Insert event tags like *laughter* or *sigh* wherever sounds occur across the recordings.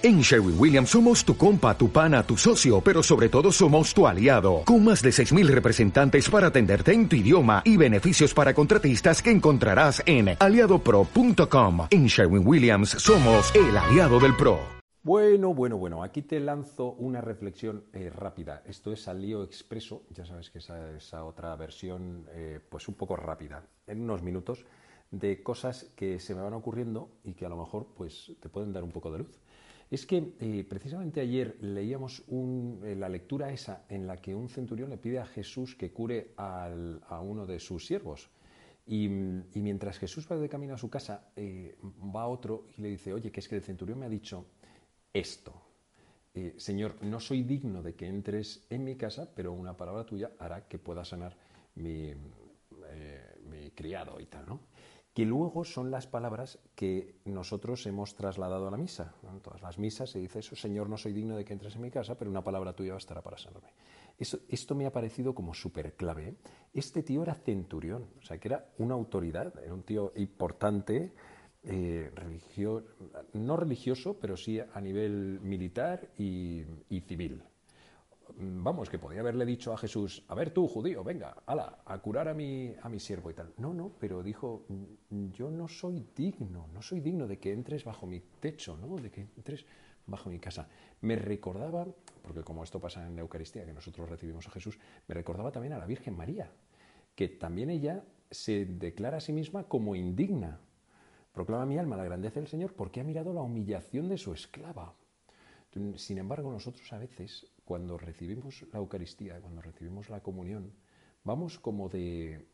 En Sherwin Williams somos tu compa, tu pana, tu socio, pero sobre todo somos tu aliado, con más de 6.000 representantes para atenderte en tu idioma y beneficios para contratistas que encontrarás en aliadopro.com. En Sherwin Williams somos el aliado del PRO. Bueno, bueno, bueno, aquí te lanzo una reflexión eh, rápida. Esto es al expreso, ya sabes que esa, esa otra versión, eh, pues un poco rápida, en unos minutos, de cosas que se me van ocurriendo y que a lo mejor pues te pueden dar un poco de luz. Es que eh, precisamente ayer leíamos eh, la lectura esa en la que un centurión le pide a Jesús que cure a uno de sus siervos. Y, mientras Jesús va de camino a su casa, eh, va otro y le dice, oye, que es que el centurión me ha dicho esto. Señor, no soy digno de que entres en mi casa, pero una palabra tuya hará que pueda sanar mi, mi criado y tal, ¿no? Que luego son las palabras que nosotros hemos trasladado a la misa. En todas las misas se dice eso, Señor, no soy digno de que entres en mi casa, pero una palabra tuya bastará para sanarme. esto me ha parecido como súper clave. Este tío era centurión, o sea, que era una autoridad, era un tío importante, eh, no religioso, pero sí a nivel militar y civil. Mm, vamos, que podía haberle dicho a Jesús, a ver tú, judío, venga, ala, a curar a mi, a mi siervo y tal. No, no, pero dijo, mm, yo no soy digno, no soy digno de que entres bajo mi techo, ¿no? De que entres bajo mi casa. Me recordaba, porque como esto pasa en la Eucaristía, que nosotros recibimos a Jesús, me recordaba también a la Virgen María, que también ella se declara a sí misma como indigna. Proclama mi alma la grandeza del Señor porque ha mirado la humillación de su esclava. Sin embargo, nosotros a veces cuando recibimos la Eucaristía, cuando recibimos la comunión, vamos como de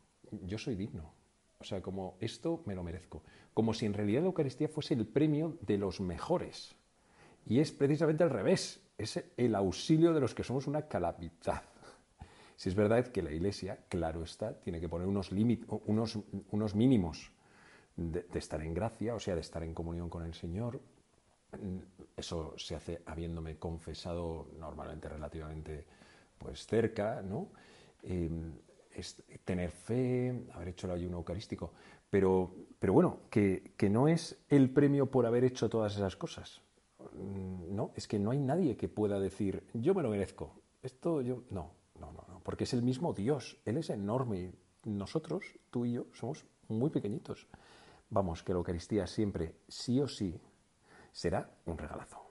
yo soy digno. O sea, como esto me lo merezco. Como si en realidad la Eucaristía fuese el premio de los mejores. Y es precisamente al revés. Es el auxilio de los que somos una calamidad. *laughs* Si es verdad que la Iglesia, claro está, tiene que poner unos, unos, unos mínimos de estar en gracia, o sea, de estar en comunión con el Señor, eso se hace habiéndome confesado normalmente relativamente pues cerca, ¿no? Em, tener fe, haber hecho el ayuno eucarístico, pero, pero bueno, que, que, no es el premio por haber hecho todas esas cosas. Mm, no, es que no hay nadie que pueda decir, yo me lo merezco. Esto yo, no, no, no, no, porque es el mismo Dios, Él es enorme. Nosotros, tú y yo, somos muy pequeñitos. Vamos, que la Eucaristía siempre, sí o sí, será un regalazo.